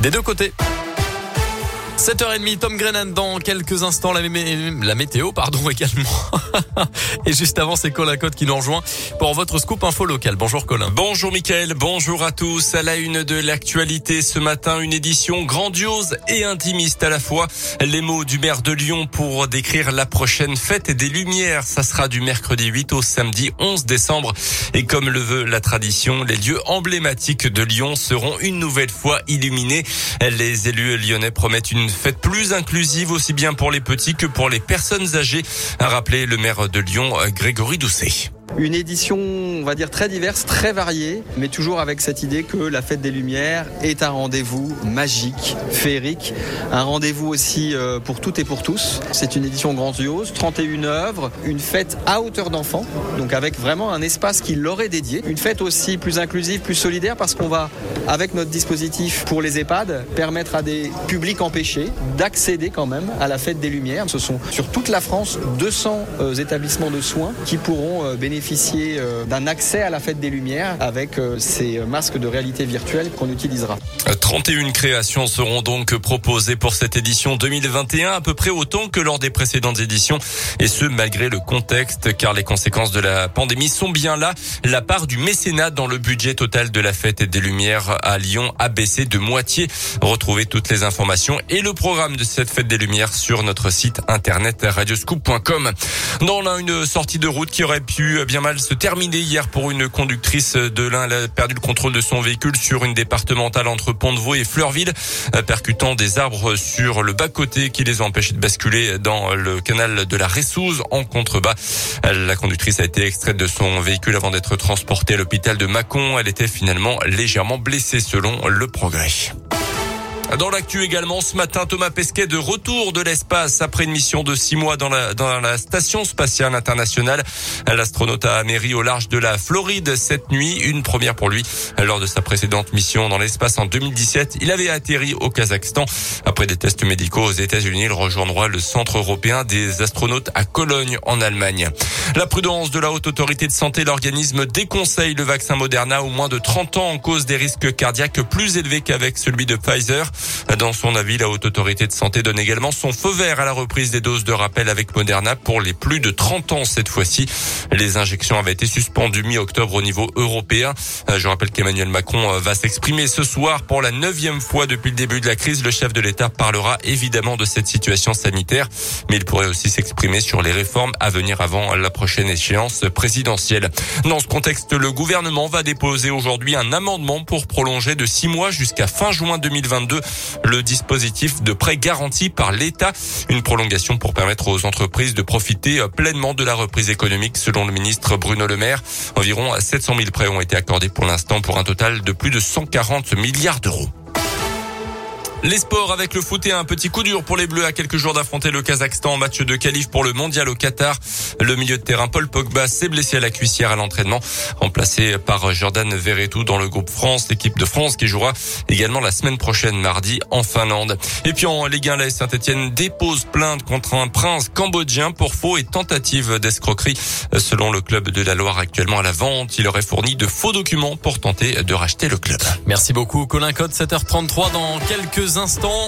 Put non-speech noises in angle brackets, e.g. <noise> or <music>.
des deux côtés. 7h30, Tom Grennan dans quelques instants, la, météo, pardon, <laughs> également. Et juste avant, c'est Colin Cote qui nous rejoint pour votre scoop info local. Bonjour Colin. Bonjour Mickaël, bonjour à tous. À la une de l'actualité ce matin, une édition grandiose et intimiste à la fois. Les mots du maire de Lyon pour décrire la prochaine fête des Lumières. Ça sera du mercredi 8 au samedi 11 décembre. Et comme le veut la tradition, les lieux emblématiques de Lyon seront une nouvelle fois illuminés. Les élus lyonnais promettent une une fête plus inclusive aussi bien pour les petits que pour les personnes âgées, a rappelé le maire de Lyon, Grégory Doucet. Une édition, on va dire, très diverse, très variée, mais toujours avec cette idée que la fête des Lumières est un rendez-vous magique, féerique, un rendez-vous aussi euh, pour toutes et pour tous. C'est une édition grandiose, 31 œuvres, une fête à hauteur d'enfant, donc avec vraiment un espace qui leur est dédié. Une fête aussi plus inclusive, plus solidaire, parce qu'on va, avec notre dispositif pour les EHPAD, permettre à des publics empêchés d'accéder quand même à la fête des Lumières. Ce sont sur toute la France 200 euh, établissements de soins qui pourront euh, bénéficier bénéficier euh, d'un accès à la fête des Lumières avec euh, ces masques de réalité virtuelle qu'on utilisera. 31 créations seront donc proposées pour cette édition 2021, à peu près autant que lors des précédentes éditions, et ce malgré le contexte, car les conséquences de la pandémie sont bien là. La part du mécénat dans le budget total de la fête des Lumières à Lyon a baissé de moitié. Retrouvez toutes les informations et le programme de cette fête des Lumières sur notre site internet radioscoop.com. Dans là, une sortie de route qui aurait pu bien mal se terminer hier pour une conductrice de l'un. Elle a perdu le contrôle de son véhicule sur une départementale entre Pont-de-Vaux et Fleurville, euh, percutant des arbres sur le bas-côté qui les ont empêchés de basculer dans le canal de la Ressouze en contrebas. La conductrice a été extraite de son véhicule avant d'être transportée à l'hôpital de Mâcon. Elle était finalement légèrement blessée selon le progrès. Dans l'actu également, ce matin, Thomas Pesquet de retour de l'espace après une mission de six mois dans la, dans la station spatiale internationale. L'astronaute a améri au large de la Floride cette nuit, une première pour lui. Lors de sa précédente mission dans l'espace en 2017, il avait atterri au Kazakhstan. Après des tests médicaux aux États-Unis, il rejoindra le centre européen des astronautes à Cologne en Allemagne. La prudence de la haute autorité de santé, l'organisme déconseille le vaccin Moderna au moins de 30 ans en cause des risques cardiaques plus élevés qu'avec celui de Pfizer. Dans son avis, la haute autorité de santé donne également son feu vert à la reprise des doses de rappel avec Moderna pour les plus de 30 ans cette fois-ci. Les injections avaient été suspendues mi-octobre au niveau européen. Je rappelle qu'Emmanuel Macron va s'exprimer ce soir pour la neuvième fois depuis le début de la crise. Le chef de l'État parlera évidemment de cette situation sanitaire, mais il pourrait aussi s'exprimer sur les réformes à venir avant la prochaine échéance présidentielle. Dans ce contexte, le gouvernement va déposer aujourd'hui un amendement pour prolonger de six mois jusqu'à fin juin 2022 le dispositif de prêt garanti par l'État. Une prolongation pour permettre aux entreprises de profiter pleinement de la reprise économique selon le ministre Bruno Le Maire. Environ 700 000 prêts ont été accordés pour l'instant pour un total de plus de 140 milliards d'euros. Les sports avec le foot et un petit coup dur pour les Bleus à quelques jours d'affronter le Kazakhstan en match de qualif pour le mondial au Qatar. Le milieu de terrain Paul Pogba s'est blessé à la cuissière à l'entraînement, remplacé par Jordan Verretou dans le groupe France, l'équipe de France qui jouera également la semaine prochaine mardi en Finlande. Et puis en Ligue 1, la Saint-Etienne dépose plainte contre un prince cambodgien pour faux et tentative d'escroquerie. Selon le club de la Loire actuellement à la vente, il aurait fourni de faux documents pour tenter de racheter le club. Merci beaucoup Colin Code, 7h33 dans quelques instants.